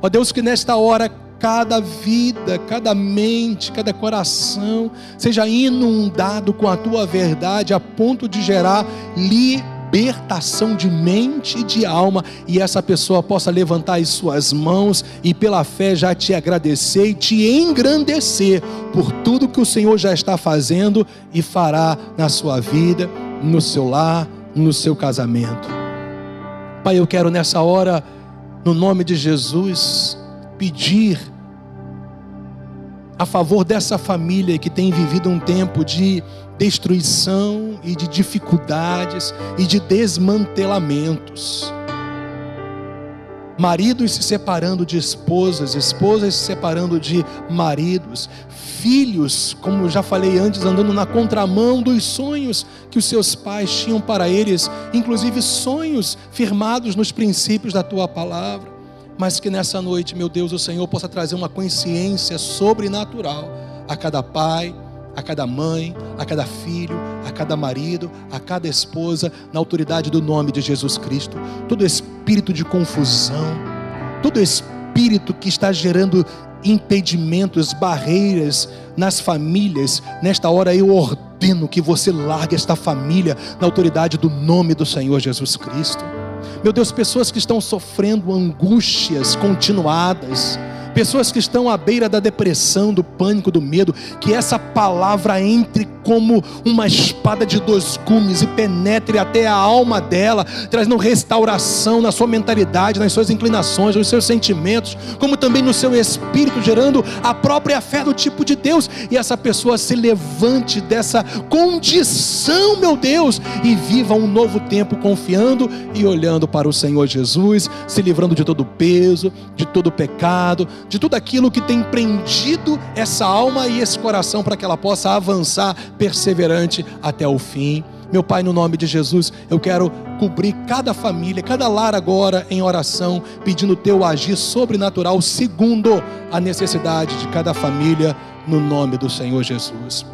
Ó Deus, que nesta hora cada vida, cada mente, cada coração seja inundado com a tua verdade a ponto de gerar libertação de mente e de alma, e essa pessoa possa levantar as suas mãos e pela fé já te agradecer e te engrandecer por tudo que o Senhor já está fazendo e fará na sua vida no seu lar, no seu casamento. Pai, eu quero nessa hora, no nome de Jesus, pedir a favor dessa família que tem vivido um tempo de destruição e de dificuldades e de desmantelamentos maridos se separando de esposas, esposas se separando de maridos, filhos, como já falei antes, andando na contramão dos sonhos que os seus pais tinham para eles, inclusive sonhos firmados nos princípios da tua palavra. Mas que nessa noite, meu Deus, o Senhor possa trazer uma consciência sobrenatural a cada pai, a cada mãe, a cada filho, a cada marido, a cada esposa, na autoridade do nome de Jesus Cristo. Todo espírito de confusão, todo espírito que está gerando impedimentos, barreiras nas famílias, nesta hora eu ordeno que você largue esta família na autoridade do nome do Senhor Jesus Cristo. Meu Deus, pessoas que estão sofrendo angústias continuadas, pessoas que estão à beira da depressão, do pânico, do medo, que essa palavra entre como uma espada de dois gumes e penetre até a alma dela, trazendo restauração na sua mentalidade, nas suas inclinações, nos seus sentimentos, como também no seu espírito, gerando a própria fé do tipo de Deus, e essa pessoa se levante dessa condição, meu Deus, e viva um novo tempo confiando e olhando para o Senhor Jesus, se livrando de todo peso, de todo pecado, de tudo aquilo que tem prendido essa alma e esse coração para que ela possa avançar perseverante até o fim. Meu Pai, no nome de Jesus, eu quero cobrir cada família, cada lar agora em oração, pedindo o teu agir sobrenatural, segundo a necessidade de cada família, no nome do Senhor Jesus.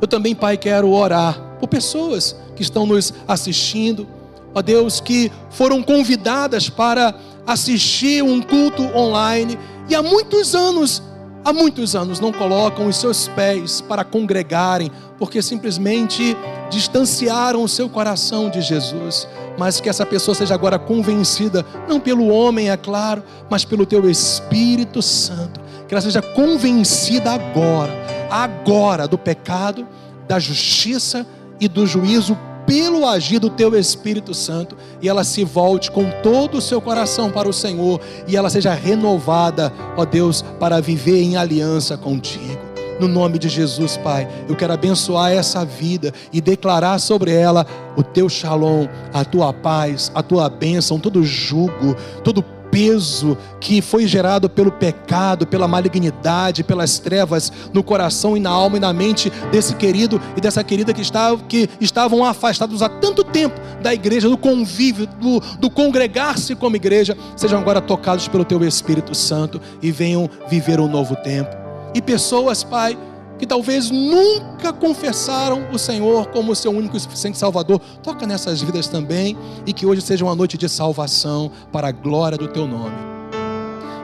Eu também, Pai, quero orar por pessoas que estão nos assistindo, ó Deus, que foram convidadas para assistir um culto online e há muitos anos, há muitos anos não colocam os seus pés para congregarem, porque simplesmente distanciaram o seu coração de Jesus. Mas que essa pessoa seja agora convencida, não pelo homem, é claro, mas pelo teu Espírito Santo. Que ela seja convencida agora, agora do pecado, da justiça e do juízo pelo agir do teu Espírito Santo, e ela se volte com todo o seu coração para o Senhor, e ela seja renovada, ó Deus, para viver em aliança contigo. No nome de Jesus, Pai, eu quero abençoar essa vida e declarar sobre ela o teu shalom, a tua paz, a tua bênção, todo jugo, todo peso que foi gerado pelo pecado, pela malignidade, pelas trevas no coração e na alma e na mente desse querido e dessa querida que, estava, que estavam afastados há tanto tempo da igreja, do convívio, do, do congregar-se como igreja, sejam agora tocados pelo Teu Espírito Santo e venham viver um novo tempo. E pessoas, Pai, que talvez nunca confessaram o Senhor como seu único e suficiente Salvador. Toca nessas vidas também e que hoje seja uma noite de salvação para a glória do teu nome.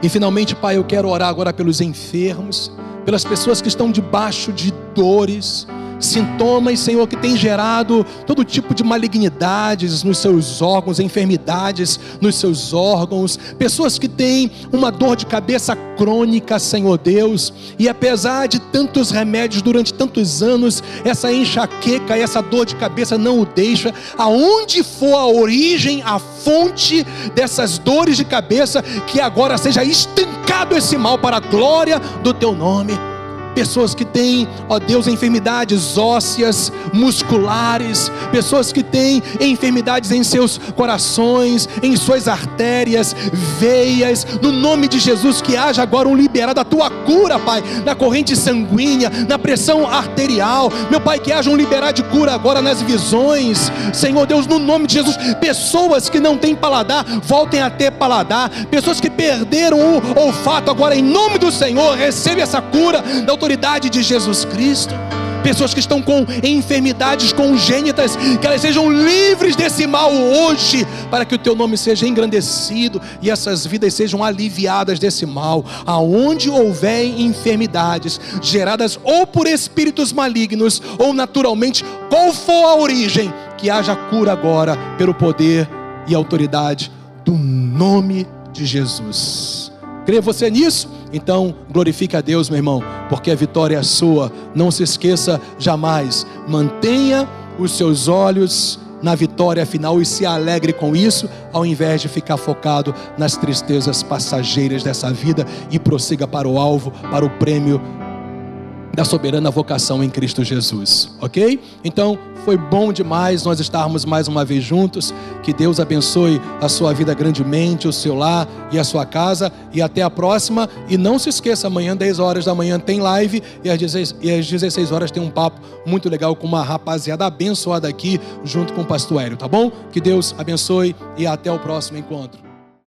E finalmente, Pai, eu quero orar agora pelos enfermos, pelas pessoas que estão debaixo de dores, sintomas, Senhor, que tem gerado todo tipo de malignidades nos seus órgãos, enfermidades nos seus órgãos, pessoas que têm uma dor de cabeça crônica, Senhor Deus, e apesar de tantos remédios durante tantos anos, essa enxaqueca, essa dor de cabeça não o deixa, aonde for a origem, a fonte dessas dores de cabeça, que agora seja estancado esse mal para a glória do teu nome pessoas que têm, ó Deus, enfermidades ósseas, musculares, pessoas que têm enfermidades em seus corações, em suas artérias, veias, no nome de Jesus, que haja agora um liberado da tua cura, Pai, na corrente sanguínea, na pressão arterial, meu Pai, que haja um liberado de cura agora nas visões, Senhor Deus, no nome de Jesus, pessoas que não têm paladar, voltem a ter paladar, pessoas que perderam o olfato, agora em nome do Senhor, recebe essa cura da autoridade autoridade de Jesus Cristo. Pessoas que estão com enfermidades congênitas, que elas sejam livres desse mal hoje, para que o teu nome seja engrandecido e essas vidas sejam aliviadas desse mal. Aonde houver enfermidades geradas ou por espíritos malignos ou naturalmente, qual for a origem, que haja cura agora pelo poder e autoridade do nome de Jesus. Crê você nisso? Então, glorifique a Deus, meu irmão, porque a vitória é sua. Não se esqueça jamais. Mantenha os seus olhos na vitória final e se alegre com isso, ao invés de ficar focado nas tristezas passageiras dessa vida e prossiga para o alvo, para o prêmio da soberana vocação em Cristo Jesus, ok? Então, foi bom demais nós estarmos mais uma vez juntos. Que Deus abençoe a sua vida grandemente, o seu lar e a sua casa. E até a próxima. E não se esqueça, amanhã, 10 horas da manhã, tem live. E às 16, e às 16 horas tem um papo muito legal com uma rapaziada abençoada aqui, junto com o pastor Hélio, tá bom? Que Deus abençoe e até o próximo encontro.